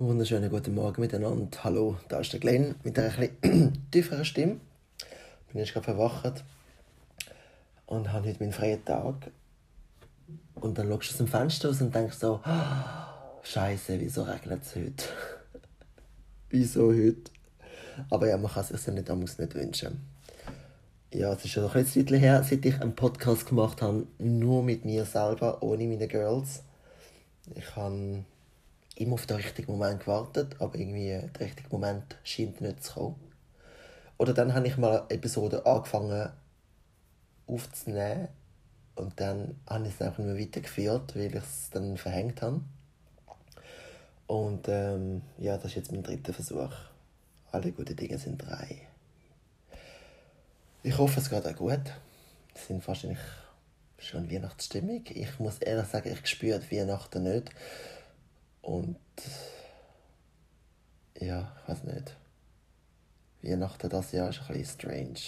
Wunderschönen guten Morgen miteinander. Hallo, da ist der Glenn mit einer etwas tieferen Stimme. Ich bin jetzt gerade verwacht und habe heute meinen freien Tag. Und dann schaust du aus dem Fenster aus und denkst so, oh, Scheiße, wieso regnet es heute? wieso heute? Aber ja, man kann es sich ja nicht, nicht wünschen. Ja, es ist schon noch ein bisschen her, seit ich einen Podcast gemacht habe, nur mit mir selber, ohne meine Girls. Ich habe immer auf den richtigen Moment gewartet, aber irgendwie der richtige Moment scheint nicht zu kommen. Oder dann habe ich mal eine Episode angefangen aufzunehmen und dann habe ich es einfach nicht mehr weitergeführt, weil ich es dann verhängt habe. Und ähm, ja, das ist jetzt mein dritter Versuch. Alle guten Dinge sind drei. Ich hoffe, es geht auch gut. Es sind wahrscheinlich schon Weihnachtsstimmung. Ich muss ehrlich sagen, ich spüre Weihnachten nicht. Und ja, ich weiß nicht. Weihnachten das Jahr ist ein bisschen strange.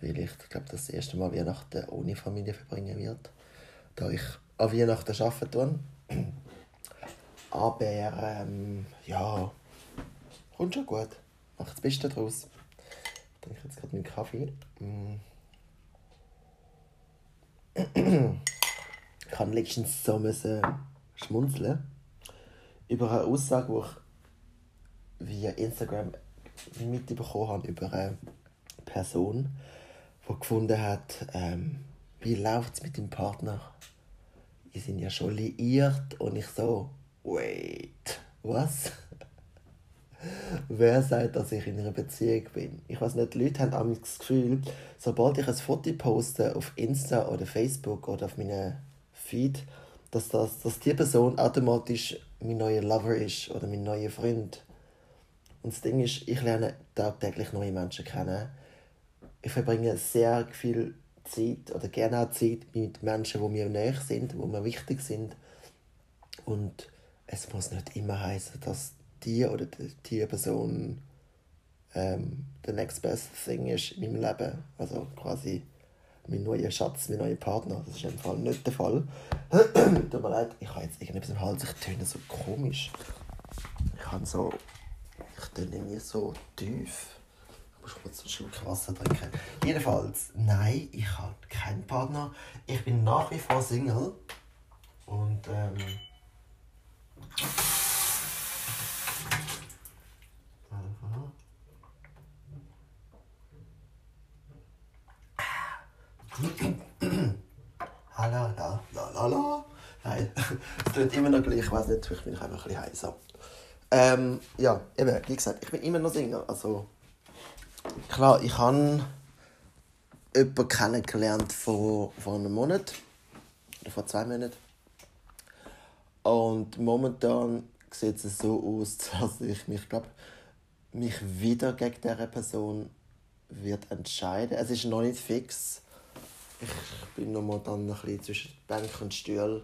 Weil ich glaube, das erste Mal Weihnachten ohne Familie verbringen wird. Da ich an Weihnachten arbeiten tue. Aber ähm, ja, kommt schon gut. Macht das Beste daraus. Ich trinke jetzt gerade meinen Kaffee. Mm. Ich habe letztens so schmunzeln über eine Aussage, die ich via Instagram mitbekommen habe, über eine Person, die gefunden hat, ähm, wie läuft es mit dem Partner? Die sind ja schon liiert und ich so, wait, was? Wer sagt, dass ich in einer Beziehung bin? Ich weiß nicht, die Leute haben das Gefühl, sobald ich ein Foto poste auf Insta oder Facebook oder auf meinem Feed, dass, das, dass die Person automatisch mein neuer Lover ist oder mein neuer Freund. Und das Ding ist, ich lerne tagtäglich neue Menschen kennen. Ich verbringe sehr viel Zeit oder gerne auch Zeit mit Menschen, die mir näher sind, die mir wichtig sind. Und es muss nicht immer heißen, dass die oder die Person ähm, the next best thing ist in meinem Leben. Also quasi mein neuer Schatz, mein neuer Partner. Das ist im Fall nicht der Fall. Tut mir leid, ich habe jetzt irgendetwas im Hals, ich töne so komisch. Ich habe so. Ich töne nie so tief. Ich muss kurz einen Schluck Wasser trinken. Jedenfalls, nein, ich habe keinen Partner. Ich bin nach wie vor Single. Und ähm. Tut immer noch gleich. Ich weiß nicht, ich bin einfach ein bisschen heiser. Ähm, ja, eben, wie gesagt, ich bin immer noch Single. Also, klar, ich habe jemanden kennengelernt vor, vor einem Monat. Oder vor zwei Monaten. Und momentan sieht es so aus, dass ich mich, glaube mich wieder gegen diese Person wird entscheiden. Es ist noch nicht fix ich bin noch mal dann ein bisschen zwischen Bank und Stuhl.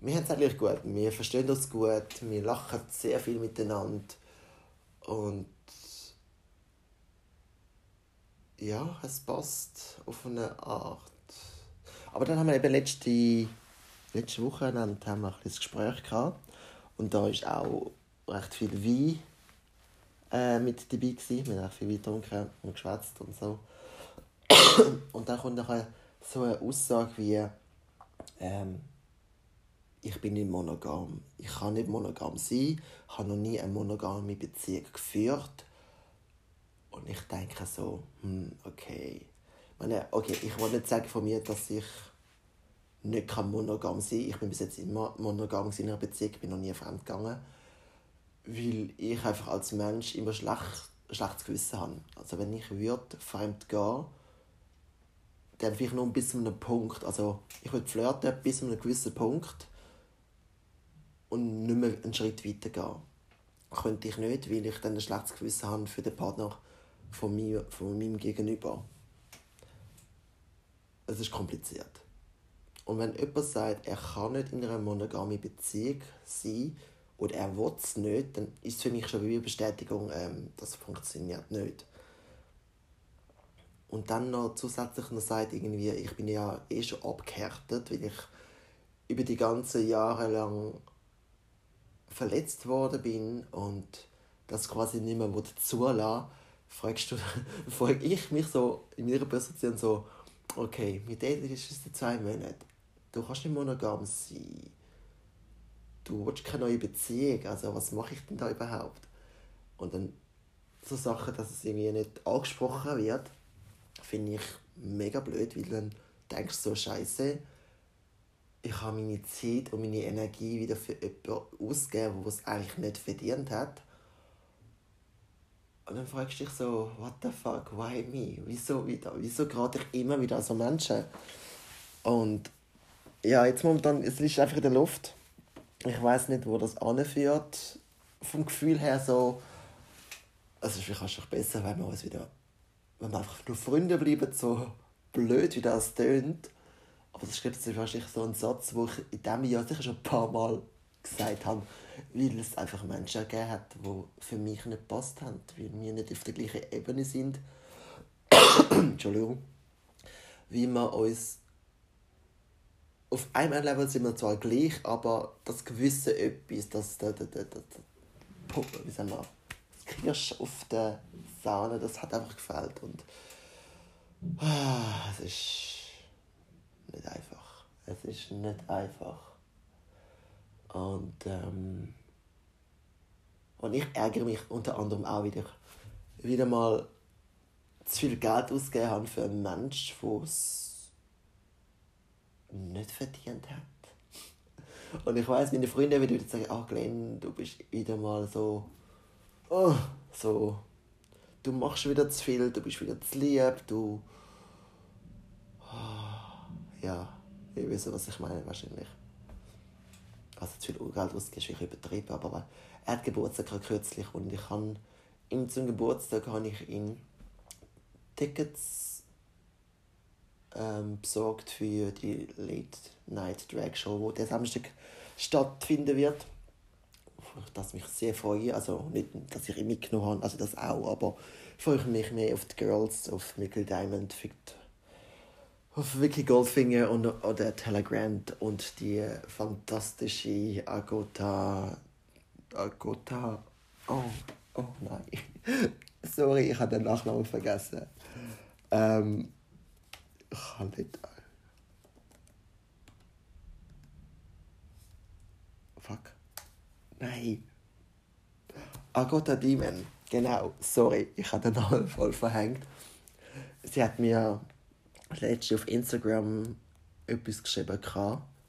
Wir haben es eigentlich gut. Wir verstehen uns gut. Wir lachen sehr viel miteinander. Und ja, es passt auf eine Art. Aber dann haben wir eben letzte, letzte Woche haben wir ein Gespräch gehabt. Und da war auch recht viel Wein äh, mit dabei. Gewesen. Wir haben viel Wein getrunken und geschwätzt und so. und dann kommt nachher so eine Aussage wie, ähm, ich bin nicht monogam. Ich kann nicht monogam sein. Ich habe noch nie eine monogame Beziehung geführt. Und ich denke so, hm, okay. Ich meine, okay, ich will nicht sagen von mir, dass ich nicht monogam sein kann. Ich bin bis jetzt immer monogam in einer Beziehung, bin noch nie fremd gegangen. Weil ich einfach als Mensch immer schlecht, schlechtes Gewissen habe. Also wenn ich würde fremd gehen dann vielleicht nur bis zu einem Punkt. Also ich würde flirten bis zu einem gewissen Punkt und nicht mehr einen Schritt weiter gehen. Könnte ich nicht, weil ich dann ein schlechtes Gewissen habe für den Partner von, mir, von meinem Gegenüber. Es ist kompliziert. Und wenn jemand sagt, er kann nicht in einer monogamen Beziehung sein oder er will es nicht, dann ist es für mich schon eine Bestätigung, ähm, das funktioniert nicht und dann noch zusätzlich noch sagt, irgendwie, ich bin ja eh schon abgehärtet, weil ich über die ganzen Jahre lang verletzt worden bin und das quasi nicht mehr zulassen fragst du, frage ich mich so in meiner Position so, okay, mit denen ist es zwei Monate. Du kannst nicht monogam sein. Du willst keine neue Beziehung. Also was mache ich denn da überhaupt? Und dann so Sachen, dass es irgendwie nicht angesprochen wird, finde ich mega blöd, weil dann denkst du so, scheiße, ich habe meine Zeit und meine Energie wieder für jemanden ausgegeben, der es eigentlich nicht verdient hat. Und dann fragst du dich so, what the fuck, why me? Wieso wieder? Wieso gerade ich immer wieder so Menschen? Und ja, jetzt momentan, es ist einfach in der Luft. Ich weiß nicht, wo das anführt. Vom Gefühl her so, also vielleicht ist es besser, wenn wir uns wieder, wenn wir einfach nur Freunde bleiben, so blöd wie das tönt. Aber das ist wahrscheinlich so ein Satz, wo ich in diesem Jahr sicher schon ein paar Mal gesagt habe, weil es einfach Menschen gegeben hat, die für mich nicht gepasst haben, weil wir nicht auf der gleichen Ebene sind. Entschuldigung. Wie wir uns auf einem Level sind wir zwar gleich, aber das gewisse etwas, das, das, das wie sagen wir, das Kirsch auf der Sahne, das hat einfach gefällt und ah, es ist nicht einfach. Es ist nicht einfach. Und, ähm, und ich ärgere mich unter anderem auch wieder, wieder mal zu viel Geld ausgegeben habe für einen Menschen, der es nicht verdient hat. Und ich weiß, meine Freunde würden sagen, ach Glenn, du bist wieder mal so, oh, so, du machst wieder zu viel, du bist wieder zu lieb, du, ja, ihr wisst, was ich meine wahrscheinlich also zu viel Geld ausgegeben, ist übertrieben, aber er hat Geburtstag kürzlich und ich habe ihm zum Geburtstag habe ich ihm Tickets ähm, besorgt für die Late Night Drag Show, wo der Samstag stattfinden wird. Auf das mich sehr freue, also nicht, dass ich ihn mitgenommen habe, also das auch, aber freue ich mich mehr auf die Girls, auf Michael Diamond, Victor auf Vicky Goldfinger und oder Telegrand und die fantastische Agota. Agota. Oh, oh nein. Sorry, ich habe den Nachnamen vergessen. Ähm, ich kann nicht. Fuck. Nein. Agota Demon. Genau, sorry, ich habe den Namen voll verhängt. Sie hat mir letztens auf Instagram etwas geschrieben,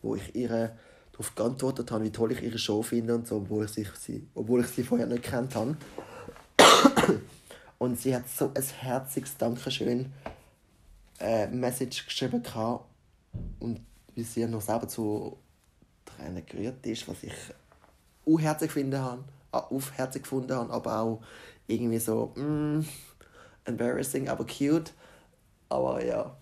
wo ich ihr darauf geantwortet habe, wie toll ich ihre Show finde und so, obwohl ich sie, obwohl ich sie vorher nicht kennt habe. Und sie hat so ein herziges Dankeschön äh, Message geschrieben und wie sie noch selber zu Tränen gerührt ist, was ich unherzig finde habe, äh, aufherzig gefunden habe, aber auch irgendwie so mm, embarrassing, aber cute. Aber ja,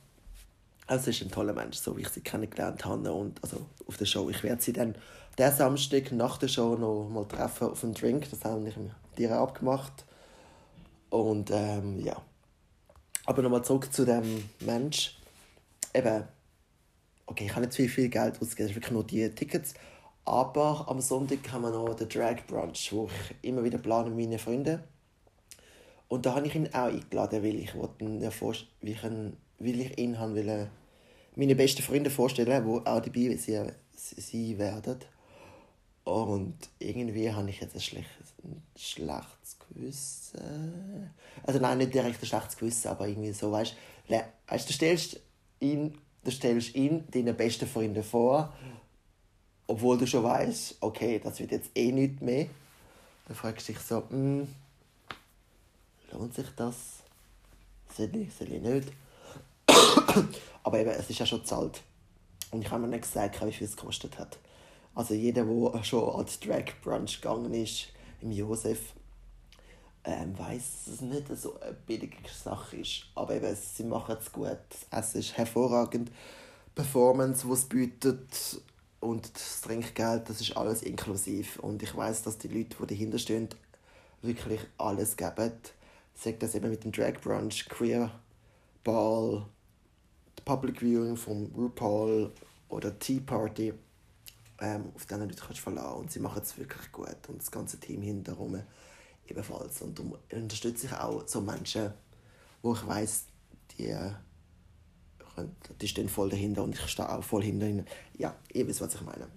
also ist ein toller Mensch, so wie ich sie kennengelernt habe. Und also auf der Show. Ich werde sie dann der Samstag nach der Show noch mal treffen auf einen Drink. Das habe ich mit dir abgemacht. Und ähm, ja. Aber nochmal zurück zu dem Mensch. Eben, okay, ich habe nicht viel, viel Geld ausgegeben, es wirklich nur die Tickets. Aber am Sonntag haben wir noch den Drag Brunch, wo ich immer wieder plane mit meinen Freunden. Und da habe ich ihn auch eingeladen, weil ich, wollte ihn, weil ich ihn weil ich ihn wollte, meine besten Freunde vorstellen, die auch dabei sein werden. Und irgendwie habe ich jetzt ein schlechtes, ein schlechtes Gewissen. Also nein, nicht direkt ein schlechtes Gewissen, aber irgendwie so, weißt du, du stellst ihn, du stellst ihn deinen besten Freunden vor, obwohl du schon weißt, okay, das wird jetzt eh nicht mehr. Dann fragst du dich so, hm, lohnt sich das? Soll ich, soll ich nicht? Aber eben, es ist ja schon zahlt. Und ich habe mir nicht gesagt, wie viel es gekostet hat. Also jeder, der schon als Drag Brunch gegangen ist, im Josef, ähm, weiß, dass es nicht so eine billige Sache ist. Aber eben, sie machen es gut. Das Essen ist hervorragend. Performance, die es bietet und das Trinkgeld, das ist alles inklusiv. Und ich weiß, dass die Leute, die dahinter stehen, wirklich alles geben. Sagt das eben mit dem Drag Brunch, Queer Ball, Public Viewing von RuPaul oder Tea Party. ähm, auf kannst du verlassen und sie machen es wirklich gut und das ganze Team hinterherum ebenfalls und darum unterstütze ich auch so Menschen, wo ich weiß, die, die stehen voll dahinter und ich stehe auch voll hinter ihnen. Ja, ihr wisst, was ich meine.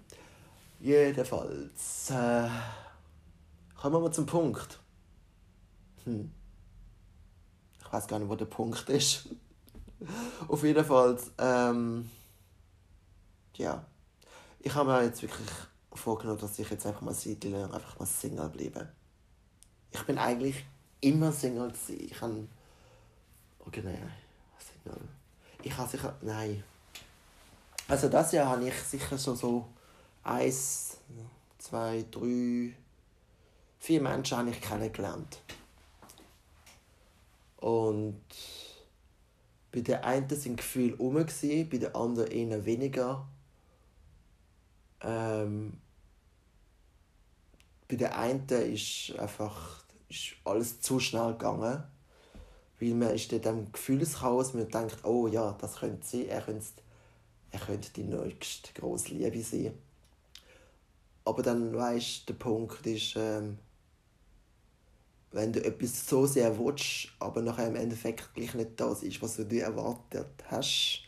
Jedenfalls äh, kommen wir mal zum Punkt. Hm. Ich weiß gar nicht, wo der Punkt ist. Auf jeden Fall, ähm, ja. Ich habe mir jetzt wirklich vorgenommen, dass ich jetzt einfach mal Seite lang einfach mal Single bleibe. Ich bin eigentlich immer Single gewesen. Ich habe... Okay, nein, Single. Ich habe sicher... Nein. Also das Jahr habe ich sicher schon so eins, zwei, drei, vier Menschen habe ich kennengelernt. Und bei der einen sind Gefühle rum, bei der anderen eher weniger. Ähm, bei der einen ist einfach ist alles zu schnell gegangen. Weil man ist in diesem Gefühlschaos, man denkt, oh ja, das könnte sein, er könnte, er könnte die nächste grosse Liebe sein. Aber dann weißt der Punkt ist, ähm, wenn du etwas so sehr willst, aber nachher im Endeffekt gleich nicht das ist, was du erwartet hast,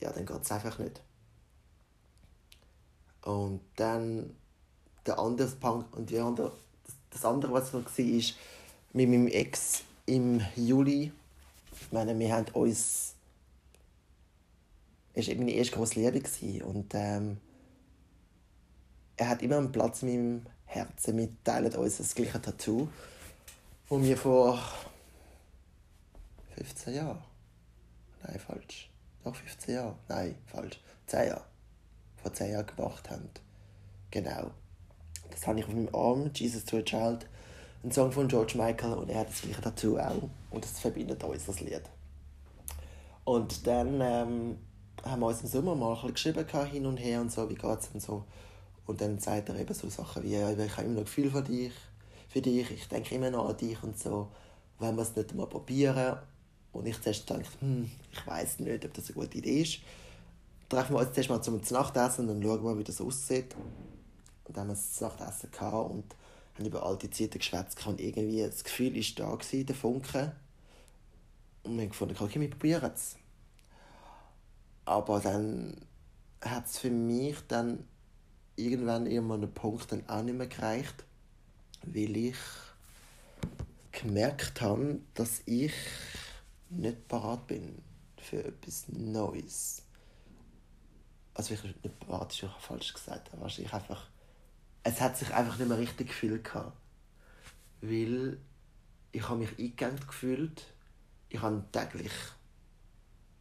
ja, dann geht es einfach nicht. Und dann der andere Punkt und die andere, das andere, was noch war, ist mit meinem Ex im Juli. Ich meine, wir haben uns. Es war meine erste große Liebe. Und ähm, er hat immer einen Platz in meinem Herzen. Wir teilen uns das gleiche Tattoo, das wir vor 15 Jahren. Nein, falsch. Noch 15 Jahre. Nein, falsch. 10 Jahre. Vor 10 Jahren gemacht haben. Genau. Das habe ich auf meinem Arm, Jesus to a Child. Ein Song von George Michael und er hat das gleiche Tattoo auch. Und das verbindet uns, das Lied. Und dann ähm, haben wir uns im Sommer mal ein bisschen geschrieben, hin und her und so, wie geht's und so. Und dann sagt er eben so Sachen wie, ja, ich habe immer noch Gefühl für dich, für dich, ich denke immer noch an dich und so. Wollen wir es nicht mal probieren? Und ich zuerst dachte, hm, ich weiß nicht, ob das eine gute Idee ist. Treffen wir uns zuerst mal zum Nachtessen und dann schauen wir, wie das aussieht. Und dann haben wir das Nachtessen gehabt und haben über alte Zeiten geschwätzt und irgendwie das Gefühl ist da gewesen, der Funke. Und wir haben gefunden, okay, wir probieren es. Aber dann hat es für mich dann irgendwann immer einen Punkt dann auch nicht mehr gereicht, weil ich gemerkt habe, dass ich nicht parat bin für etwas Neues. Also ich nicht parat ist auch falsch gesagt, aber ich einfach es hat sich einfach nicht mehr richtig gefühlt gehabt. weil ich habe mich eingegangen gefühlt. Ich habe täglich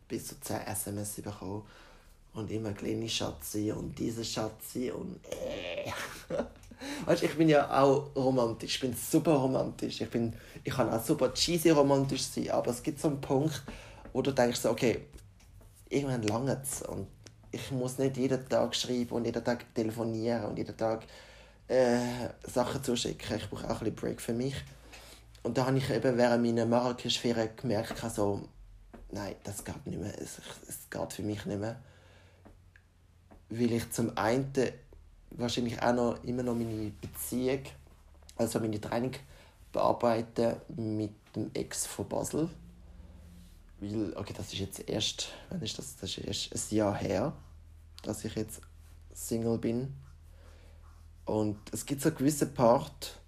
bis zu 10 SMS bekommen und immer kleine Schatzi und diese Schatzi und äh. weißt, ich bin ja auch romantisch, ich bin super romantisch, ich, bin, ich kann auch super cheesy romantisch sein, aber es gibt so einen Punkt, wo du denkst, okay, irgendwann lange es und ich muss nicht jeden Tag schreiben und jeden Tag telefonieren und jeden Tag äh, Sachen zuschicken. Ich brauche auch ein bisschen Break für mich. Und da habe ich eben während meiner Marrakesch-Ferien gemerkt, so, nein, das geht nicht mehr. Es, es geht für mich nicht mehr weil ich zum einen wahrscheinlich auch noch immer noch meine Beziehung, also meine Training bearbeite mit dem Ex von Basel. Weil, okay, das ist jetzt erst, wann ist das? Das ist erst ein Jahr her, dass ich jetzt Single bin. Und es gibt so einen gewissen Part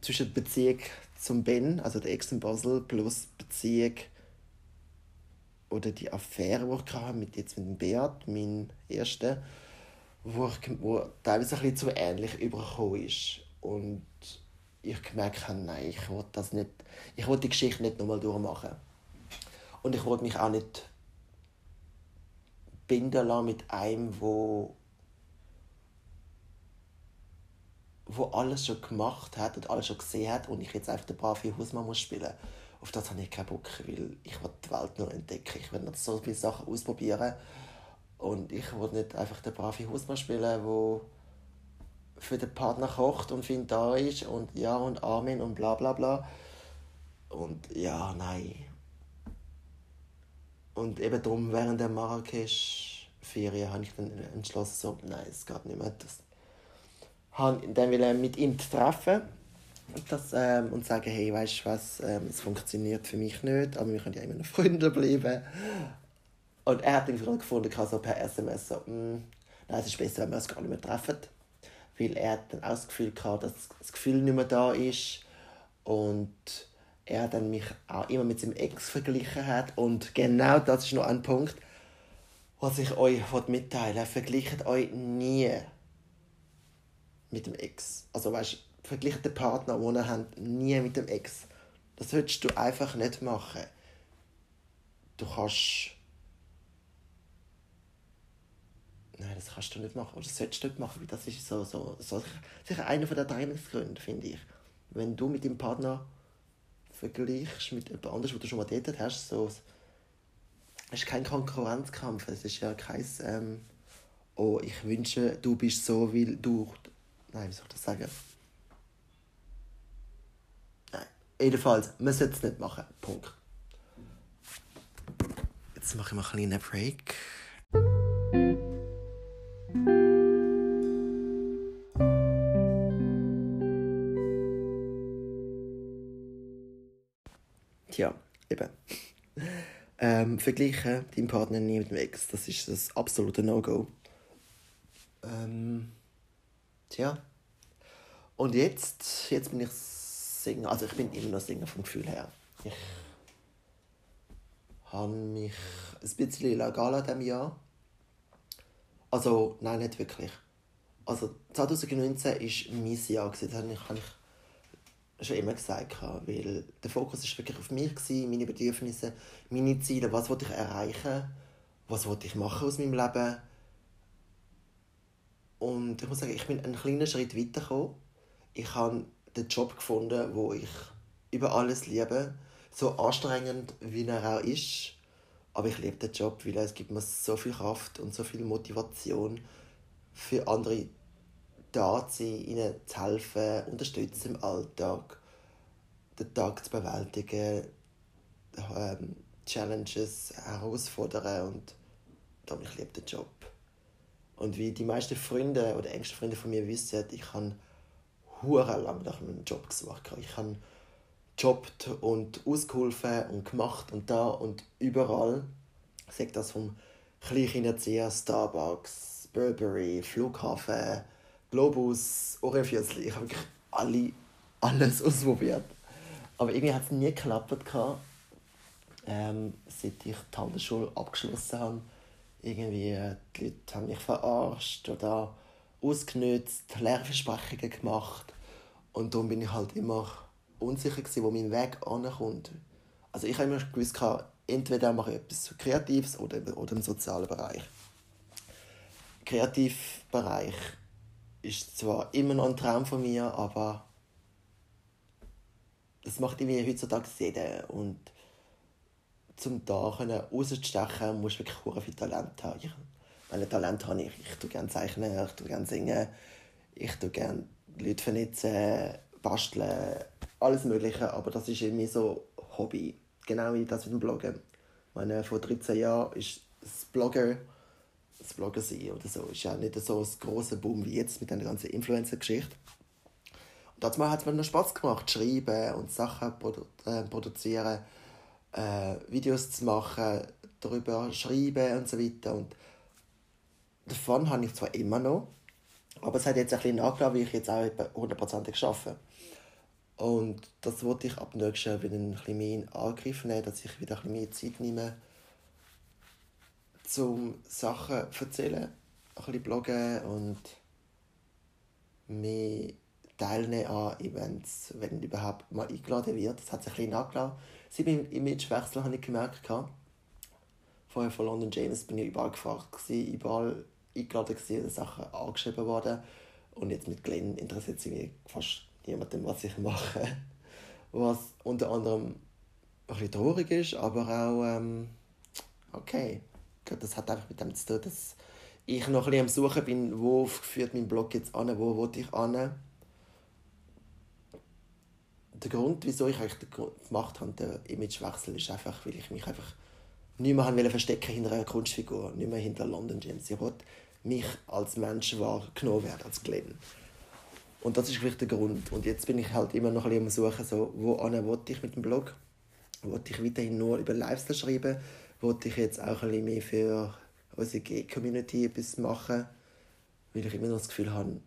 zwischen Beziehung zum Ben, also der Ex in Basel, plus Beziehung oder die Affäre, die ich hatte, mit, jetzt mit dem Beat, mein erster, wo, ich, wo teilweise ein bisschen zu ähnlich übergekommen ist. Und ich gemerkt habe, nein, ich will das nicht, ich will die Geschichte nicht nochmal durchmachen. Und ich wollte mich auch nicht binden lassen mit einem, wo wo alles schon gemacht hat und alles schon gesehen hat und ich jetzt einfach den brave Hausmann muss spielen muss auf das habe ich keinen Bock, weil ich will die Welt nur entdecken. Ich will noch so viele Sachen ausprobieren. Und ich will nicht einfach den brave Hausmann spielen, der für den Partner kocht und für ihn da ist und ja und Amen und bla bla bla. Und ja, nein. Und eben darum während der Marrakesch Ferien habe ich dann entschlossen, so, nein, es geht nicht mehr. Das dann will mit ihm treffen das, ähm, und sagen, hey, weißt du was, ähm, es funktioniert für mich nicht, aber wir können ja immer noch Freunde bleiben. Und er hat dann gefunden, so per SMS, so, nein, es ist besser, wenn wir uns gar nicht mehr treffen. Weil er dann auch das Gefühl gehabt, dass das Gefühl nicht mehr da ist. Und er dann mich auch immer mit seinem Ex verglichen hat. Und genau das ist noch ein Punkt, was ich euch mitteilen will. Vergleicht euch nie mit dem Ex. Also weißt vergleicht den Partner, den ihr habt, nie mit dem Ex. Das solltest du einfach nicht machen. Du kannst... Nein, das kannst du nicht machen. Oder das solltest du nicht machen, das ist so, so, so sicher einer der Trainingsgründe, finde ich. Wenn du mit deinem Partner vergleichst mit jemand anderem, wo du schon mal datet hast, so, es ist kein Konkurrenzkampf. Es ist ja kein, ähm, oh, ich wünsche, du bist so, weil du Nein, wie soll ich das sagen? Nein. Jedenfalls, man sollte es nicht machen. Punkt. Jetzt mache ich mal einen kleinen Break. Tja, eben. Ähm, vergleichen deinen Partner nie mit dem Ex. Das ist das absolute No-Go. Ähm, Tja. Und jetzt, jetzt bin ich Sänger. Also ich bin immer noch Sänger vom Gefühl her. Ich habe mich ein bisschen legal an diesem Jahr. Also, nein, nicht wirklich. Also 2019 war mein Jahr. Das habe ich, habe ich schon immer gesagt. Weil der Fokus war wirklich auf mich, meine Bedürfnisse, meine Ziele. Was wollte ich erreichen? Was wollte ich machen aus meinem Leben? Und ich muss sagen, ich bin einen kleinen Schritt weitergekommen. Ich habe den Job gefunden, wo ich über alles liebe. So anstrengend, wie er auch ist. Aber ich liebe den Job, weil es gibt mir so viel Kraft und so viel Motivation für andere da zu sein, ihnen zu helfen, unterstützen im Alltag, den Tag zu bewältigen, ähm, Challenges herausfordern und darum ich liebe den Job. Und wie die meisten Freunde oder engsten Freunde von mir wissen, ich habe hure lang nach einem Job gesucht. Ich habe gejobbt und ausgeholfen und gemacht und da und überall. Sagt das vom Kleinerzieher, Starbucks, Burberry, Flughafen, Globus, Ohrenfüßli. Ich habe wirklich alle, alles ausprobiert. Aber irgendwie hat es nie geklappt, ähm, seit ich die Handelsschule abgeschlossen habe irgendwie äh, die Leute haben mich verarscht oder ausgenutzt, Lehrversprechungen gemacht. Und darum bin ich halt immer unsicher, gewesen, wo mein Weg ankommt. Also ich habe immer gewusst, entweder mache ich etwas Kreatives oder, oder im sozialen Bereich. Kreativbereich ist zwar immer noch ein Traum von mir, aber das macht irgendwie heutzutage jeder. Und um da rauszustechen, musst du wirklich viel Talent haben. Meine, Talent habe ich. Ich tue gerne zeichnen, ich tue gerne singen, ich tue gerne Leute vernetzen, basteln, alles Mögliche. Aber das ist irgendwie so Hobby. Genau wie das mit dem Bloggen. Meine, vor 13 Jahren ist das Blogger, das Blogger sein oder so, ist ja nicht so ein grosser Boom wie jetzt mit der ganzen Influencer-Geschichte. Und dazu hat es mir noch Spaß gemacht, schreiben und Sachen produ äh, produzieren äh, Videos zu machen, darüber schreiben und so weiter. Und davon habe ich zwar immer noch, aber es hat jetzt ein bisschen nachgelassen, wie ich jetzt auch hundertprozentig arbeite. Und das wollte ich ab nächstes Jahr wieder ein bisschen mehr in Angriff nehmen, dass ich wieder ein bisschen mehr Zeit nehme, um Sachen zu erzählen, ein bisschen bloggen und mehr teilnehmen an Events, wenn überhaupt mal eingeladen wird. Das hat sich ein bisschen nachgelassen. Seit meinem Imagewechsel habe ich gemerkt, vorher von London James bin ich überall gefragt, überall eingeladen gewesen, Sachen angeschrieben worden. Und jetzt mit Glenn interessiert sich fast niemandem, was ich mache. Was unter anderem ein bisschen traurig ist, aber auch ähm, okay. Das hat einfach mit dem zu tun, dass ich noch ein bisschen am Suchen bin, wo führt mein Blog jetzt an, wo will ich an der Grund, wieso ich eigentlich gemacht habe, den Imagewechsel, ist einfach, weil ich mich einfach nicht mehr haben verstecken hinter einer Kunstfigur, nicht mehr hinter London James. Ich wollte mich als Mensch wahrgenommen werden, als Glenn. Und das ist vielleicht der Grund. Und jetzt bin ich halt immer noch ein bisschen am Suchen, so, wo wollte ich mit dem Blog? Wollte ich weiterhin nur über Lifestyle schreiben? Wollte ich jetzt auch ein bisschen mehr für unsere Gay-Community etwas machen? Weil ich immer noch das Gefühl habe,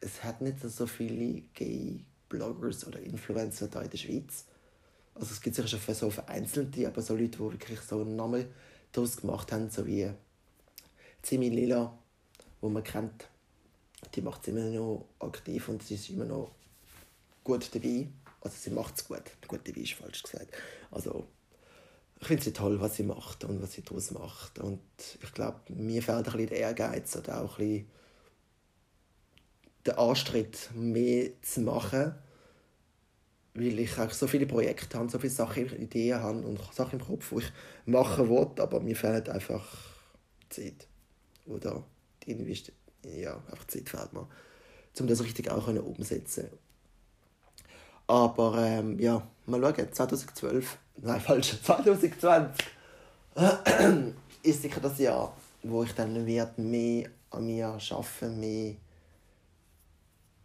es hat nicht so viele Gay-Bloggers oder Influencer da in der Schweiz. Also es gibt sicher schon so vereinzelte, aber so Leute, die wirklich so einen Namen daraus gemacht haben, so wie Zimi Lila, wo man kennt, die macht es immer noch aktiv und sie ist immer noch gut dabei. Also sie macht es gut. Gut dabei ist falsch gesagt. Also ich finde sie toll, was sie macht und was sie daraus macht. Und ich glaube, mir fehlt ein bisschen der Ehrgeiz oder auch ein bisschen der Anstritt, mehr zu machen, weil ich auch so viele Projekte habe, so viele Sachen, Ideen habe und Sachen im Kopf, die ich machen will, aber mir fehlt einfach Zeit. Oder die ja, einfach Zeit fehlt mir, um das richtig auch umsetzen Aber ähm, ja, mal schauen, 2012, nein, falsch, 2020 ist sicher das Jahr, wo ich dann wird mehr an mir arbeiten, mehr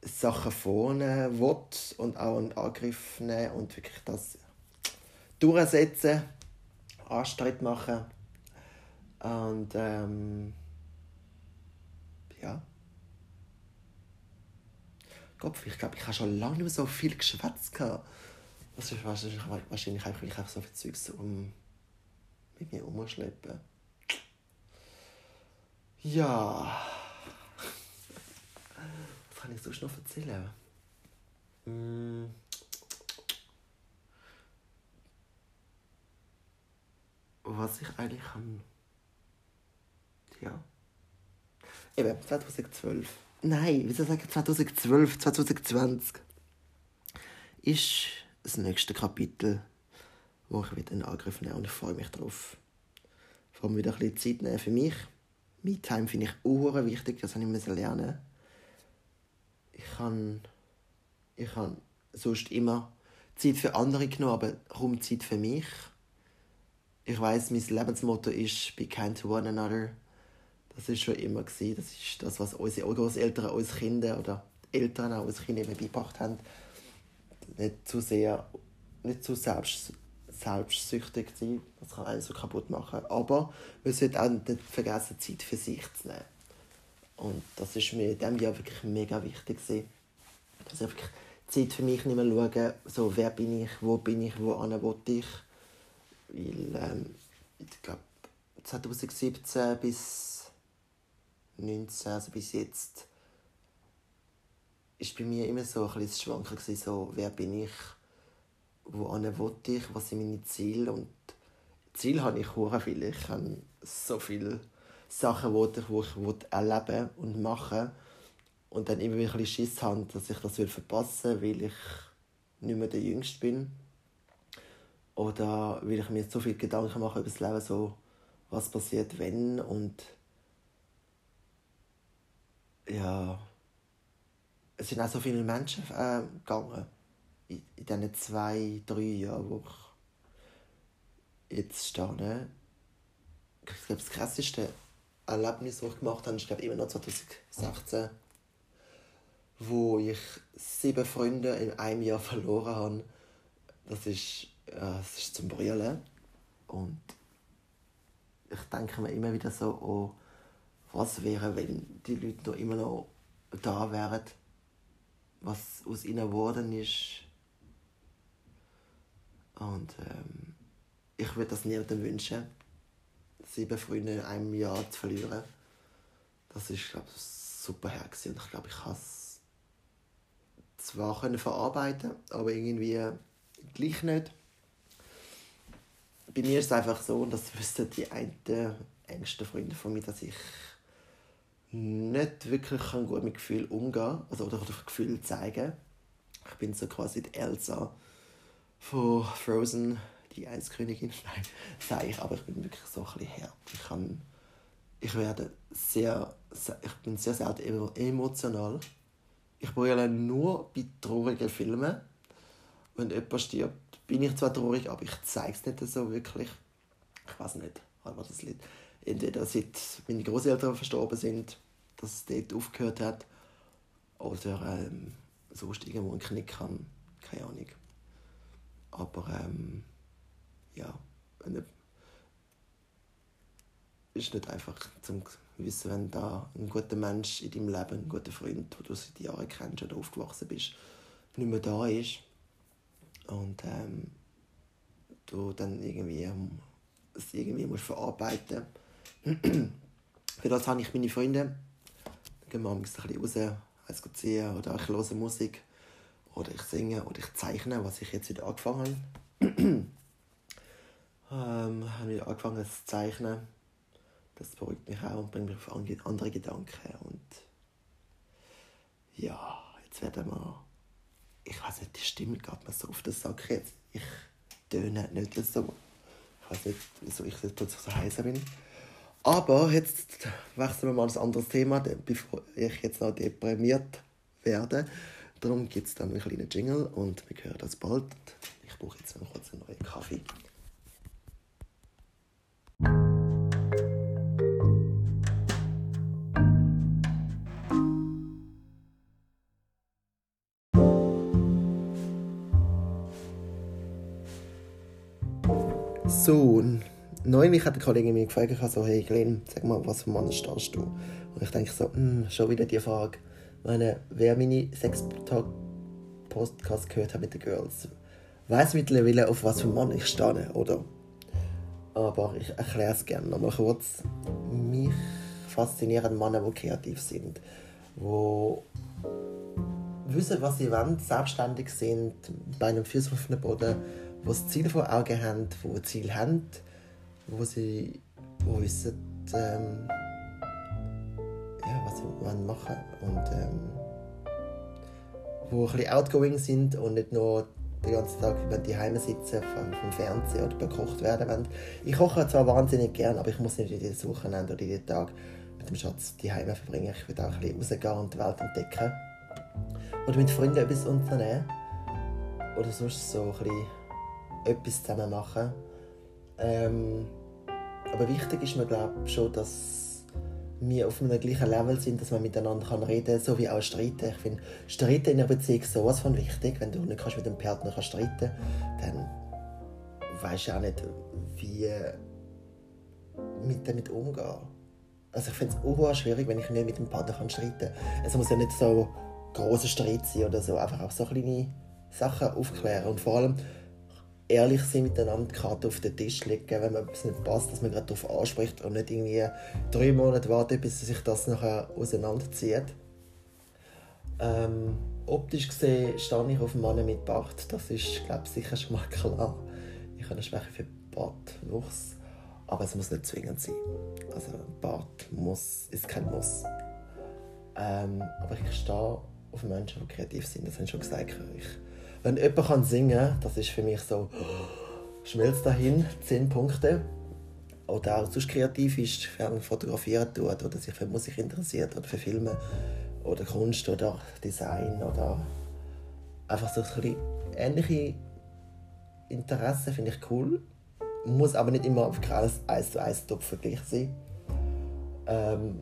Sachen vorne will und auch einen Angriff nehmen und wirklich das durchsetzen, Anstritt machen und ähm, ja. Kopf, ich glaube, ich habe schon lange nicht mehr so viel geschwätzt. Das ist wahrscheinlich, wahrscheinlich einfach, weil ich auch so viel Zeugs um, mit mir umschleppen. Ja. Was kann ich sonst noch erzählen? Hm. Was ich eigentlich kann. Ja. Eben, 2012. Nein, wieso sagen 2012, 2020? Ist das nächste Kapitel, wo ich wieder in Angriff nehme und ich freue mich darauf. Vor allem wieder ein bisschen Zeit nehmen für mich. Me-Time finde ich auch wichtig, das habe ich lernen. Ich kann, ich kann sonst immer Zeit für andere genommen, aber kaum Zeit für mich. Ich weiß, mein Lebensmotto ist «Be kind to one another». Das ist schon immer gewesen. Das ist das, was unsere Großeltern uns Kinder oder Eltern auch uns Kinder beigebracht haben. Nicht zu sehr, nicht zu selbst, selbstsüchtig sein. Das kann einen so kaputt machen. Aber wir sollten auch nicht vergessen, Zeit für sich zu nehmen. Und das ist mir in diesem Jahr wirklich mega wichtig gewesen. Dass ich wirklich Zeit für mich nicht mehr schauen, so wer bin ich, wo bin ich, wo will ich. Weil, ähm, ich glaube, 2017 bis 19, also bis jetzt, ist bei mir immer so ein bisschen das Schwanken gewesen, so, wer bin ich, wohin will ich, was sind meine Ziele und Ziele habe ich sehr viele. Ich so viele Sachen, die ich, ich erleben und machen und dann immer ein bisschen Schiss habe, dass ich das verpassen will, weil ich nicht mehr der Jüngste bin. Oder weil ich mir so viele Gedanken mache über das Leben, so was passiert, wenn und ja, es sind auch so viele Menschen äh, gegangen in, in diesen zwei, drei Jahren, wo ich jetzt stehe. Ne? Ich glaube, das krasseste Erlebnis, das ich gemacht habe, ist glaube immer noch 2016, wo ich sieben Freunde in einem Jahr verloren habe. Das ist, äh, das ist zum Brüllen. Und ich denke mir immer wieder so, oh, was wäre, wenn die Leute noch immer noch da wären, was aus ihnen geworden ist. Und ähm, ich würde das niemandem wünschen, sieben Freunde in einem Jahr zu verlieren. Das ist, glaube ich, super her und ich glaube, ich kann es zwar können verarbeiten, aber irgendwie gleich nicht. Bei mir ist es einfach so, und das wissen die einen engsten Freunde von mir, dass ich nicht wirklich gut mit Gefühl umgehen also, oder, oder Gefühl zeigen. Ich bin so quasi die Elsa von Frozen, die Eiskönigin. Nein, sage ich, aber ich bin wirklich so ein bisschen her. Ich, kann, ich werde sehr, ich bin sehr selten emotional. Ich brülle nur bei traurigen Filmen. Wenn jemand stirbt, bin ich zwar traurig, aber ich zeige es nicht so wirklich. ich weiß nicht, aber das Lied, entweder seit meine Großeltern verstorben sind, dass es dort aufgehört hat, oder ähm, sonst irgendwo einen Knick haben, keine Ahnung. Aber ähm, ja, ist nicht einfach zum wissen, wenn da ein guter Mensch in deinem Leben, ein guter Freund, den du seit Jahren kennst oder aufgewachsen bist, nicht mehr da ist und ähm, du dann irgendwie es irgendwie musst verarbeiten Für das habe ich meine Freunde. Dann gehen wir ein bisschen raus, eins ziehen oder ich höre Musik oder ich singe oder ich zeichne, was ich jetzt wieder angefangen habe. ähm, habe ich angefangen zu zeichnen das beruhigt mich auch und bringt mich auf andere Gedanken. Und ja, jetzt werden wir. Ich weiß nicht, die Stimme geht mir so auf den Sack jetzt. Ich töne nicht so. Ich weiß nicht, wieso ich plötzlich so heiß bin. Aber jetzt wechseln wir mal ein anderes Thema, bevor ich jetzt noch deprimiert werde. Darum gibt es dann einen kleinen Jingle und wir hören das bald. Ich brauche jetzt noch kurz einen neuen Kaffee. So, neulich hat eine Kollegin mich gefragt, so, hey Glenn, sag mal, was für Mann stehst du? Und ich denke so, hm, schon wieder die Frage. Ich meine, wer meine sechs Tag Podcast gehört hat mit den Girls, weiß mittlerweile, auf was für Mann ich stehe, oder? Aber ich erkläre es gerne nochmal kurz. Mich faszinieren Männer, die kreativ sind, die wissen, was sie wollen, selbstständig sind, bei einem Fuß auf dem Boden die das Ziel vor Augen haben, die ein Ziel haben, wo sie wissen, ähm, ja, was sie machen. Und ähm, wo ein bisschen outgoing sind und nicht nur den ganzen Tag wenn die Heime sitzen vom, vom Fernsehen oder bekocht werden wollen. Ich koche zwar wahnsinnig gern, aber ich muss nicht jedes Wochenende oder jeden Tag mit dem Schatz die Heime verbringen. Ich will auch ein bisschen rausgehen und die Welt entdecken. Oder mit Freunden etwas unternehmen. Oder sonst so ein bisschen etwas zusammen machen. Ähm, aber wichtig ist mir glaube schon, dass wir auf einem gleichen Level sind, dass man miteinander kann reden kann, so wie auch streiten. Ich finde, streiten in einer Beziehung ist sowas von wichtig. Wenn du nicht kannst mit dem Partner kannst streiten dann weißt du auch nicht, wie mit damit umgehen. Also ich finde es auch schwierig, wenn ich nicht mit dem Partner kann streiten kann. Es muss ja nicht so großer Streit sein oder so, einfach auch so kleine Sachen aufklären. Und vor allem, ehrlich sein miteinander, die Karte auf den Tisch legen, wenn man es nicht passt, dass man gerade darauf anspricht und nicht irgendwie drei Monate warten, bis sich das nachher auseinanderzieht. Ähm, optisch gesehen stehe ich auf einen Mann mit Bart, das ist glaube ich sicher schon mal klar. Ich habe eine Schwäche für Bartwuchs, aber es muss nicht zwingend sein. Also Bart muss, ist kein Muss. Ähm, aber ich stehe auf Menschen, die kreativ sind, das habe ich schon gesagt. Ich wenn jemand singen kann, das ist für mich so, schmelzt dahin, 10 Punkte. Oder auch sonst kreativ ist, fern fotografieren tut oder sich für Musik interessiert oder für Filme oder Kunst oder Design oder einfach so ein bisschen ähnliche Interessen finde ich cool. Muss aber nicht immer auf alles 1 zu 1 Top-Vergleich sein. Ähm,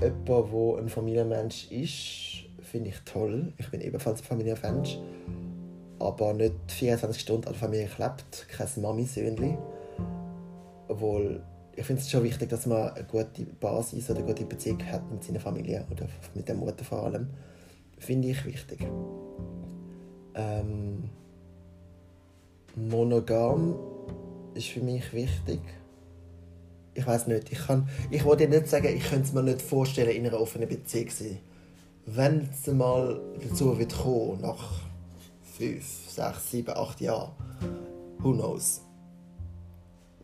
jemand, der ein Familienmensch ist, finde ich toll. Ich bin ebenfalls ein Familienmensch aber nicht 24 Stunden an der Familie klebt, kein Mami-Söhnchen. Obwohl, ich finde es schon wichtig, dass man eine gute Basis oder eine gute Beziehung hat mit seiner Familie oder mit der Mutter vor allem. Finde ich wichtig. Ähm, monogam ist für mich wichtig. Ich weiß nicht, ich kann, ich wollte nicht sagen, ich könnte es mir nicht vorstellen, in einer offenen Beziehung zu sein. Wenn es mal dazu wird kommen, nach fünf, sechs, sieben, acht Jahren. Who knows?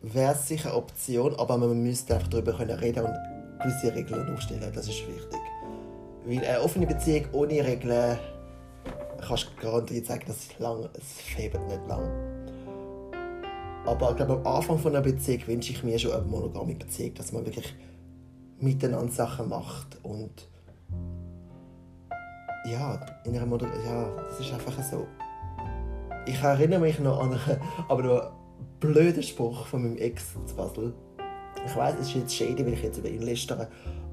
Wäre sicher eine Option, aber man müsste einfach darüber reden und gewisse Regeln aufstellen. Das ist wichtig. Weil eine offene Beziehung ohne Regeln kannst du garantiert sagen, dass es lang, es fehlt nicht lang. Aber ich glaube, am Anfang einer Beziehung wünsche ich mir schon eine monogame Beziehung, dass man wirklich miteinander Sachen macht und ja, in einer Moder ja, das ist einfach so ich erinnere mich noch an eine, aber nur blöder Spruch von meinem Ex zu Basel. Ich weiß, es ist jetzt shady, wenn ich jetzt über ihn lästere,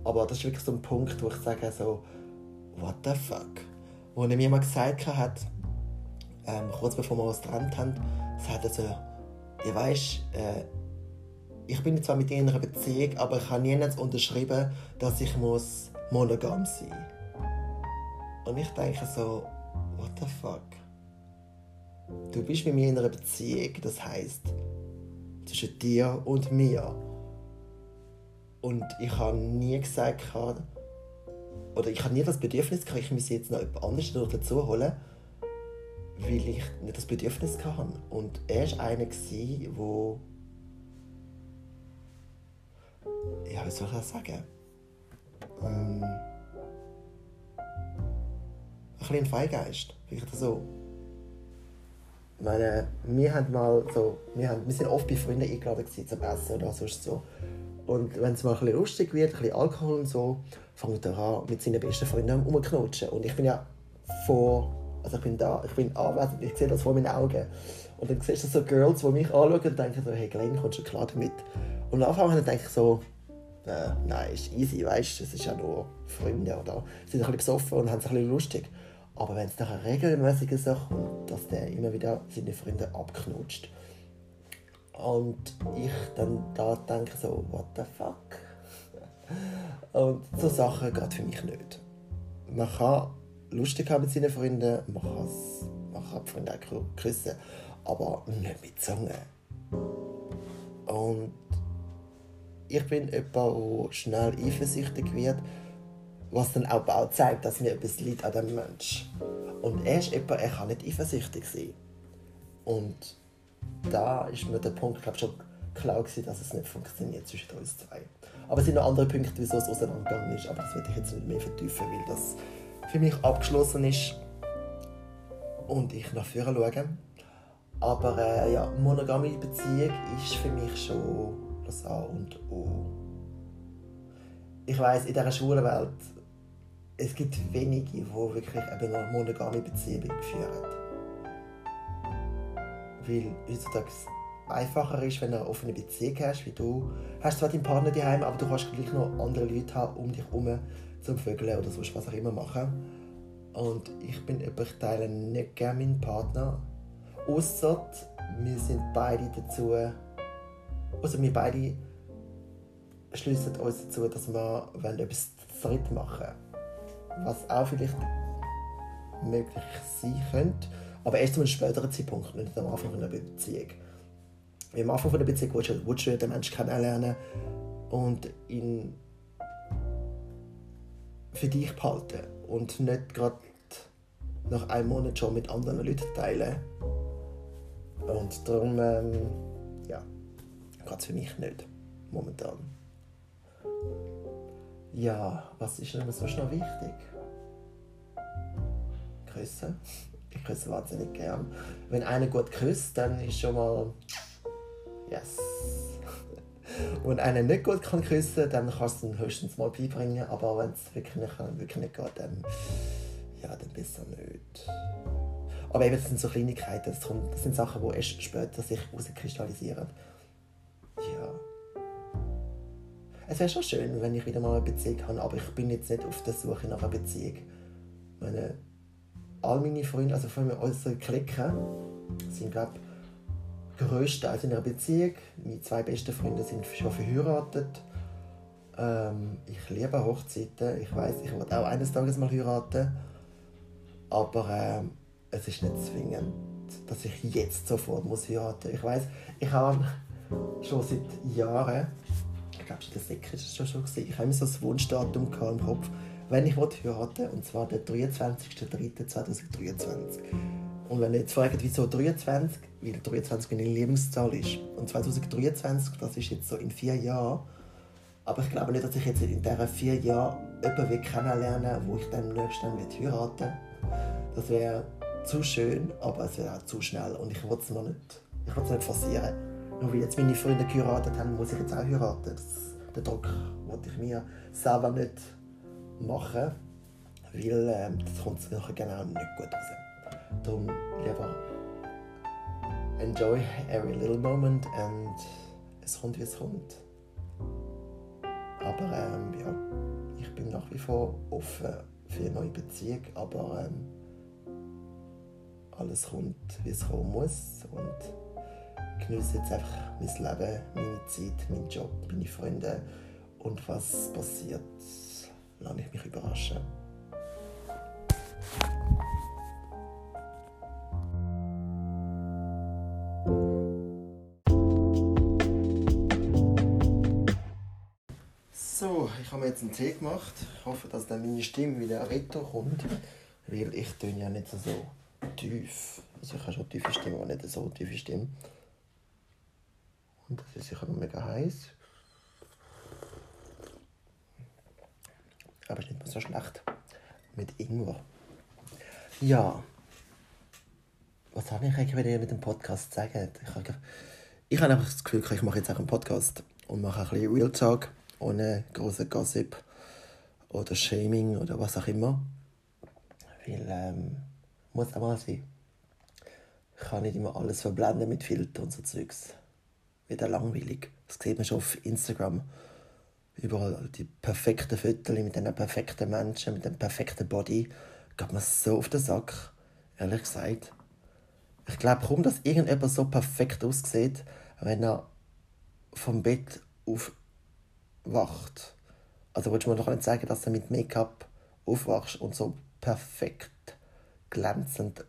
aber das ist wirklich so ein Punkt, wo ich sage so, what the fuck? Wo er mir mal gesagt hat, ähm, kurz bevor wir uns getrennt haben, sagt er so, ihr weißt, äh, ich bin zwar mit ihr in einer Beziehung, aber ich habe nie unterschrieben, dass ich muss monogam sein muss. Und ich denke so, what the fuck? Du bist mit mir in einer Beziehung, das heißt zwischen dir und mir. Und ich habe nie gesagt, oder ich habe nie das Bedürfnis gehabt, ich muss jetzt noch jemand anderes dazu holen, weil ich nicht das Bedürfnis hatte. Und er war einer, der, ja, wie soll ich das sagen? Ähm, bisschen ein Feigeist, vielleicht so. Ich meine, wir haben mal so, wir, haben, wir sind oft bei Freunden eingeladen zum Essen oder sonst so. Und wenn es mal ein bisschen lustig wird, ein bisschen Alkohol und so, fängt er an mit seinen besten Freunden rumzuknutschen. Und ich bin ja vor, also ich bin da, ich bin anwesend, ich sehe das vor meinen Augen. Und dann siehst du so Girls, die mich anschauen und denken so, hey Glenn, kommst du klar damit? Und am Anfang denke ich so, äh, nein, ist easy, weißt du, das ist ja nur Freunde oder sind ein bisschen besoffen und haben es ein bisschen lustig. Aber wenn es nachher regelmäßige Sache kommt, dass der immer wieder seine Freunde abknutscht und ich dann da denke so, what the fuck? Und so Sachen geht für mich nicht. Man kann lustig haben mit seinen Freunden, man, man kann die Freunde auch küssen, aber nicht mit Zunge. Und ich bin jemand, der schnell eifersüchtig wird, was dann auch zeigt, dass mir etwas liegt an dem Mensch. Und er ist jemand, er kann nicht eifersüchtig sein. Und da ist mir der Punkt glaub, schon klar gewesen, dass es nicht funktioniert zwischen uns zwei. Aber es sind noch andere Punkte, wieso es auseinandergegangen ist, aber das werde ich jetzt nicht mehr vertiefen, weil das für mich abgeschlossen ist und ich nach vorne schaue. Aber äh, ja, monogame Beziehung ist für mich schon das A und O. Ich weiß in dieser schwulen Welt, es gibt wenige, die wirklich eine monogame Beziehung führen. Weil heutzutage einfacher ist, wenn du eine offene Beziehung hast, wie du. Hast zwar deinen Partner daheim, aber du kannst gleich noch andere Leute haben um dich herum zum Vögeln oder sonst was auch immer machen. Und ich bin ich teile nicht gerne meinen Partner. Außer wir sind beide dazu also wir beide schließen uns dazu, dass wir etwas dritt machen Was auch vielleicht möglich sein könnte. Aber erst zu einem späteren Zeitpunkt, nicht am Anfang einer Beziehung. Am Anfang einer Beziehung willst du, willst du den Menschen kennenlernen und ihn für dich behalten. Und nicht gerade nach einem Monat schon mit anderen Leuten teilen. Und darum, ähm, ja geht es für mich nicht. Momentan. Ja, was ist denn sonst noch wichtig? Küssen. Ich küsse wahnsinnig gern. Wenn einer gut küsst, dann ist schon mal. Yes. Und einer nicht gut kann küssen, dann kannst du ihn höchstens mal beibringen. Aber wenn es wirklich nicht, wirklich nicht geht, dann. Ja, dann besser nicht. Aber eben, das sind so Kleinigkeiten. Das sind Sachen, die erst später sich herauskristallisieren. Es wäre schon schön, wenn ich wieder mal eine Beziehung habe, aber ich bin jetzt nicht auf der Suche nach einer Beziehung. Meine, all meine Freunde, also von unseren Klicken, sind, glaube ich, größtenteils in einer Beziehung. Meine zwei besten Freunde sind schon verheiratet. Ähm, ich liebe Hochzeiten. Ich weiß, ich werde auch eines Tages mal heiraten. Aber ähm, es ist nicht zwingend, dass ich jetzt sofort muss heiraten muss. Ich weiß, ich habe schon seit Jahren, ich glaube, Säcke ist es schon schon ich habe immer so ein Wunschdatum im Kopf, wenn ich heiraten und zwar der 23.03.2023. Und wenn ihr jetzt fragt, wieso 23, weil 23 meine Lebenszahl ist. Und 2023, das ist jetzt so in vier Jahren, aber ich glaube nicht, dass ich jetzt in diesen vier Jahren jemanden kennenlernen wo ich dann nächstes Jahr heiraten Das wäre zu schön, aber es wäre auch zu schnell. Und ich will es noch nicht, ich will es nicht forcieren. Nur weil jetzt meine Freunde geheiratet haben, muss ich jetzt auch heiraten. Das, den Druck wollte ich mir selber nicht machen, weil ähm, das kommt nachher genau nicht gut raus. Darum lieber enjoy every little moment and es kommt, wie es kommt. Aber ähm, ja, ich bin nach wie vor offen für eine neue Beziehung, aber ähm, alles kommt, wie es kommen muss und genieße jetzt einfach mein Leben, meine Zeit, meinen Job, meine Freunde und was passiert, lasse ich mich überraschen. So, ich habe mir jetzt einen Tee gemacht. Ich hoffe, dass dann meine Stimme wieder kommt, weil ich töne ja nicht so tief. Also ich habe schon tiefe Stimme, aber nicht so tiefe Stimme. Und das ist sicher noch mega heiß. Aber ist nicht mehr so schlecht. Mit Ingwer. Ja. Was habe ich eigentlich mit dem Podcast sagen? Ich habe, ich habe einfach das Gefühl, ich mache jetzt auch einen Podcast und mache ein bisschen Real Talk ohne großen Gossip oder Shaming oder was auch immer. Weil, ähm, muss auch mal sein. Ich kann nicht immer alles verblenden mit Filtern und so Zeugs. Wieder langweilig. Das sieht man schon auf Instagram. Überall die perfekten Fotos mit den perfekten Menschen, mit dem perfekten Body. Geht mir so auf den Sack. Ehrlich gesagt. Ich glaube kaum, dass irgendjemand so perfekt aussieht, wenn er vom Bett aufwacht. Also willst du mir doch nicht sagen, dass du mit Make-up aufwachst und so perfekt glänzend in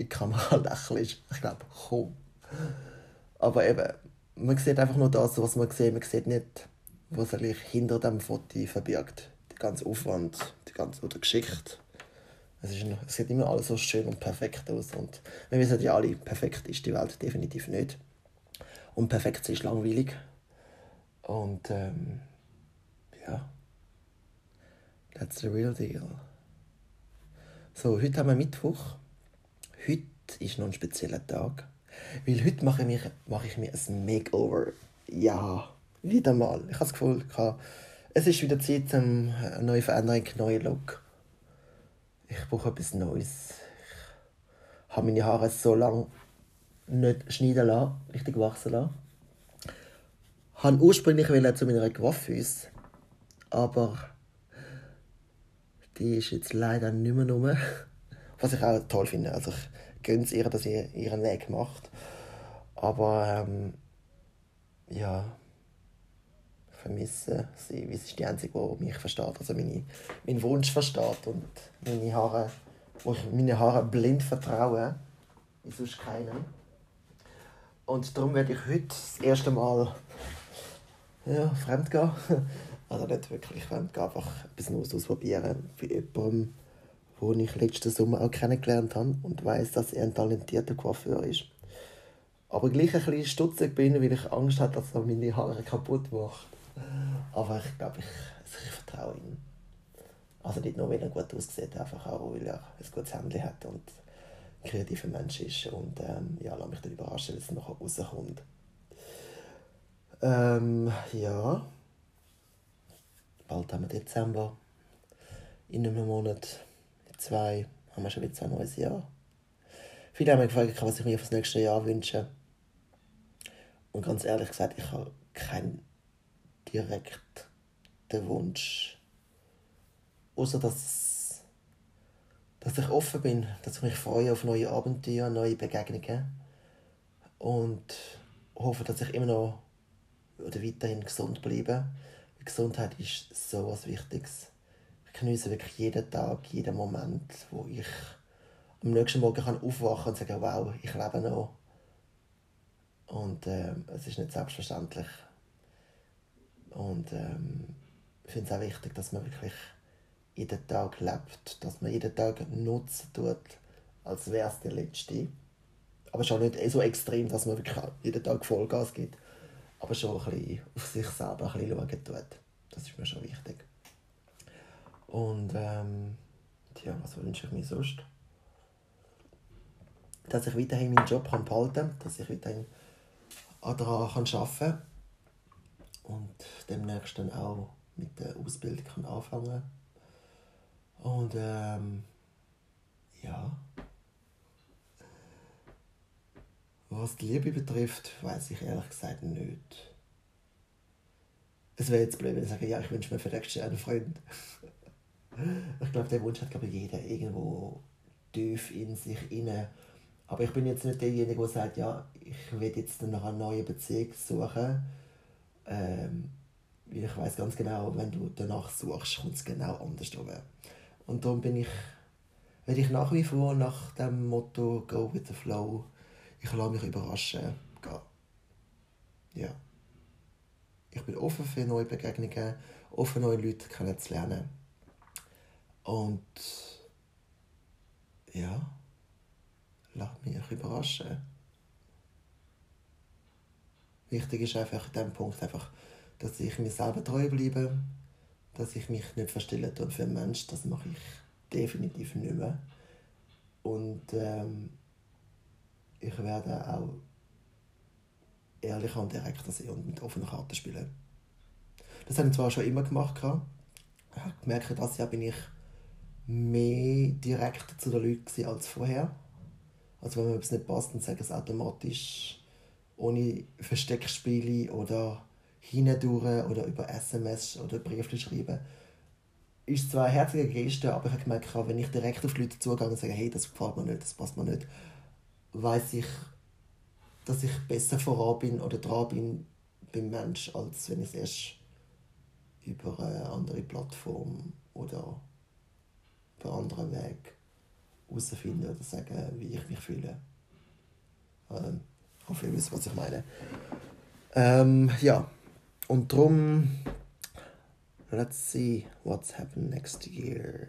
die Kamera lächelst. Ich glaube, kaum. Aber eben, man sieht einfach nur das, was man sieht. Man sieht nicht, was sich hinter dem Foto verbirgt. Die ganze Aufwand, die ganze oder Geschichte. Es, ist, es sieht immer alles so schön und perfekt aus. Und wir wissen ja alle, perfekt ist die Welt definitiv nicht. Und perfekt ist langweilig. Und ähm, ja, that's the real deal. So, heute haben wir Mittwoch. Heute ist noch ein spezieller Tag. Weil heute mache ich, mich, mache ich mir ein Makeover. Ja, wieder mal. Ich habe das Gefühl, es ist wieder Zeit für eine neue Veränderung, einen neuen Look. Ich brauche etwas Neues. Ich habe meine Haare so lange nicht schneiden lassen, richtig wachsen lassen. Ich wollte ursprünglich zu meiner Coiffeuse, aber die ist jetzt leider nicht mehr rum. Was ich auch toll finde. Also ich gönne es ihr, dass sie ihren Weg macht. Aber ähm, ja, ich vermisse sie. Sie ist die Einzige, die mich versteht. Also meine, meinen Wunsch versteht und meine Haare, wo ich meine Haare blind vertraue, wie sonst keinem. Und darum werde ich heute das erste Mal ja, fremd gehen. Also nicht wirklich fremdgehen, einfach etwas Neues ausprobieren. Bei jemandem, den ich letzten Sommer auch kennengelernt habe und weiß, dass er ein talentierter Coiffeur ist. Aber gleich ein bisschen stutzig bin, weil ich Angst habe, dass er meine Haare kaputt macht. Aber ich glaube, ich, also ich vertraue ihm. Also nicht nur, weil er gut aussieht, einfach auch, weil er ein gutes Händchen hat und ein kreativer Mensch ist. Und ähm, ja, lass mich dann überraschen, es nachher rauskommt. Ähm, ja bald haben wir Dezember. In einem Monat, zwei, haben wir schon wieder ein neues Jahr. Viele haben mich gefragt, was ich mir für das nächste Jahr wünsche. Und ganz ehrlich gesagt, ich habe keinen direkten Wunsch. Außer dass, dass ich offen bin, dass ich mich freue auf neue Abenteuer, neue Begegnungen. Und hoffe, dass ich immer noch oder weiterhin gesund bleibe Gesundheit ist so etwas Wichtiges. Ich genieße wirklich jeden Tag, jeden Moment, wo ich am nächsten Morgen kann aufwachen und sagen, wow, ich lebe noch. Und ähm, es ist nicht selbstverständlich. Und ähm, ich finde es auch wichtig, dass man wirklich jeden Tag lebt, dass man jeden Tag nutzen tut, als wäre es der letzte. Aber schon nicht so extrem, dass man wirklich jeden Tag Vollgas gibt aber schon ein bisschen auf sich selber ein bisschen schauen tut. Das ist mir schon wichtig. Und ähm, ja, was wünsche ich mir sonst? Dass ich weiterhin meinen Job kann behalten kann, dass ich weiterhin daran arbeiten kann und demnächst dann auch mit der Ausbildung kann anfangen Und ähm, ja. Was die Liebe betrifft, weiß ich ehrlich gesagt nicht. Es wäre jetzt blöd, wenn ich sage, ja, ich wünsche mir für nächstes Jahr einen Freund. Ich glaube, der Wunsch hat glaube jeder irgendwo tief in sich inne. Aber ich bin jetzt nicht derjenige, der sagt, ja, ich will jetzt nach einer neuen Beziehung suchen. Ähm, ich weiß ganz genau, wenn du danach suchst, kommt es genau anders drüber. Und darum bin ich, werde ich nach wie vor nach dem Motto Go with the Flow, ich lasse mich überraschen, gehen. Ja. Ich bin offen für neue Begegnungen, offen neue Leute kennenzulernen. Und ja, lass mich überraschen. Wichtig ist einfach in diesem Punkt einfach, dass ich mir selber treu bleibe, dass ich mich nicht verstelle und für einen Menschen, das mache ich definitiv nicht mehr. Und ähm, ich werde auch ehrlicher und direkter sein und mit offenen Karten spielen. Das habe ich zwar schon immer gemacht, ich habe gemerkt, dass Jahr bin ich mehr direkt zu den Leuten als vorher. Also wenn mir etwas nicht passt, dann sage ich es automatisch ohne Versteckspiele oder hindurch oder über SMS oder Briefe schreiben. Ist zwar eine herzige Geste, aber ich habe gemerkt, wenn ich direkt auf Leute zugehe und sage, hey, das gefällt mir nicht, das passt mir nicht, weiß ich, dass ich besser voran bin oder dran bin beim Mensch, als wenn ich es erst über eine andere Plattform oder einen anderen Weg herausfinde oder sagen, wie ich mich fühle. Ähm, ich hoffe, ihr wisst, was ich meine. Ähm, ja, und darum, let's see what's happened next year.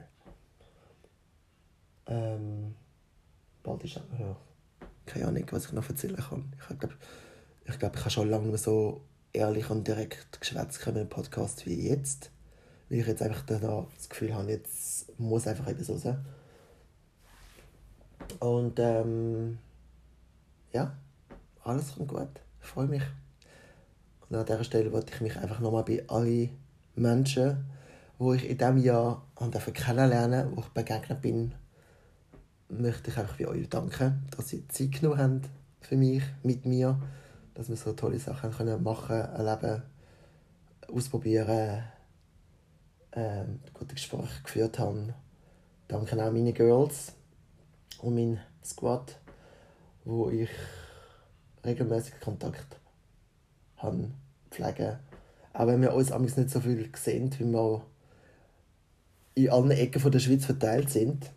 Ähm, bald ist ja, keine Ahnung, was ich noch erzählen kann. Ich glaube, ich, glaub, ich habe schon lange so ehrlich und direkt geschwätzt in einem Podcast wie jetzt. Weil ich jetzt einfach das Gefühl habe, jetzt muss einfach etwas raus. Und ähm, ja, alles kommt gut. Ich freue mich. Und an dieser Stelle wollte ich mich einfach nochmal bei allen Menschen, wo ich in diesem Jahr kennenlernen wo ich begegnet bin, möchte ich einfach bei euch danken, dass sie Zeit genommen haben für mich, mit mir, dass wir so tolle Sachen können machen, erleben, ausprobieren, ähm, gute Gespräche geführt haben. Danke auch meine Girls und mein Squad, wo ich regelmäßig Kontakt haben, pflegen. Auch wenn wir uns nicht so viel sehen, wie wir in allen Ecken der Schweiz verteilt sind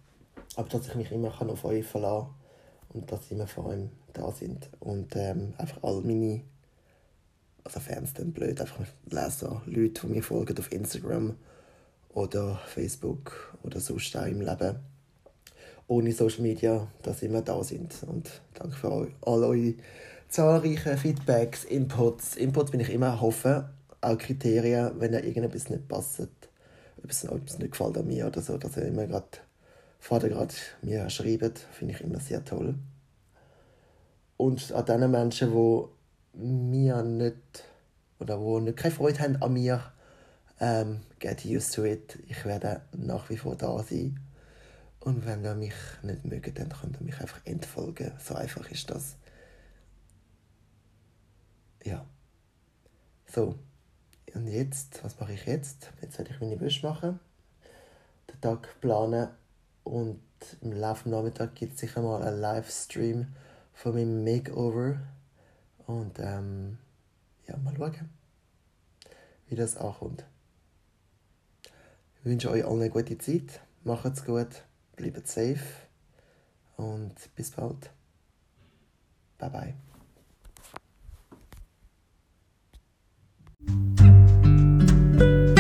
aber dass ich mich immer auf euch verlassen kann und dass sie immer vor allem da sind. Und ähm, einfach all meine, also Fans dann blöd, einfach Leser, Leute, die mir folgen auf Instagram oder Facebook oder sonst auch im Leben. Ohne Social Media, dass immer da sind. Und danke für all, eure zahlreichen Feedbacks, Inputs. Inputs bin ich immer hoffen, auch Kriterien, wenn irgendetwas nicht passt, etwas, etwas nicht gefällt an mir oder so, dass ihr immer gerade Vater gerade mir schreibt, finde ich immer sehr toll. Und an diesen Menschen, die mir nicht oder wo nicht keine Freude haben an mir, ähm, get used to it. Ich werde nach wie vor da sein. Und wenn ihr mich nicht mögt, dann könnt ihr mich einfach entfolgen. So einfach ist das. Ja. So. Und jetzt, was mache ich jetzt? Jetzt werde ich meine Wäsche machen, den Tag planen und im Laufe Nachmittag gibt es sicher mal einen Livestream von meinem Makeover. Und ähm, ja, mal schauen, wie das ankommt. Ich wünsche euch allen eine gute Zeit. Macht's gut, bleibt safe und bis bald. Bye bye. thank you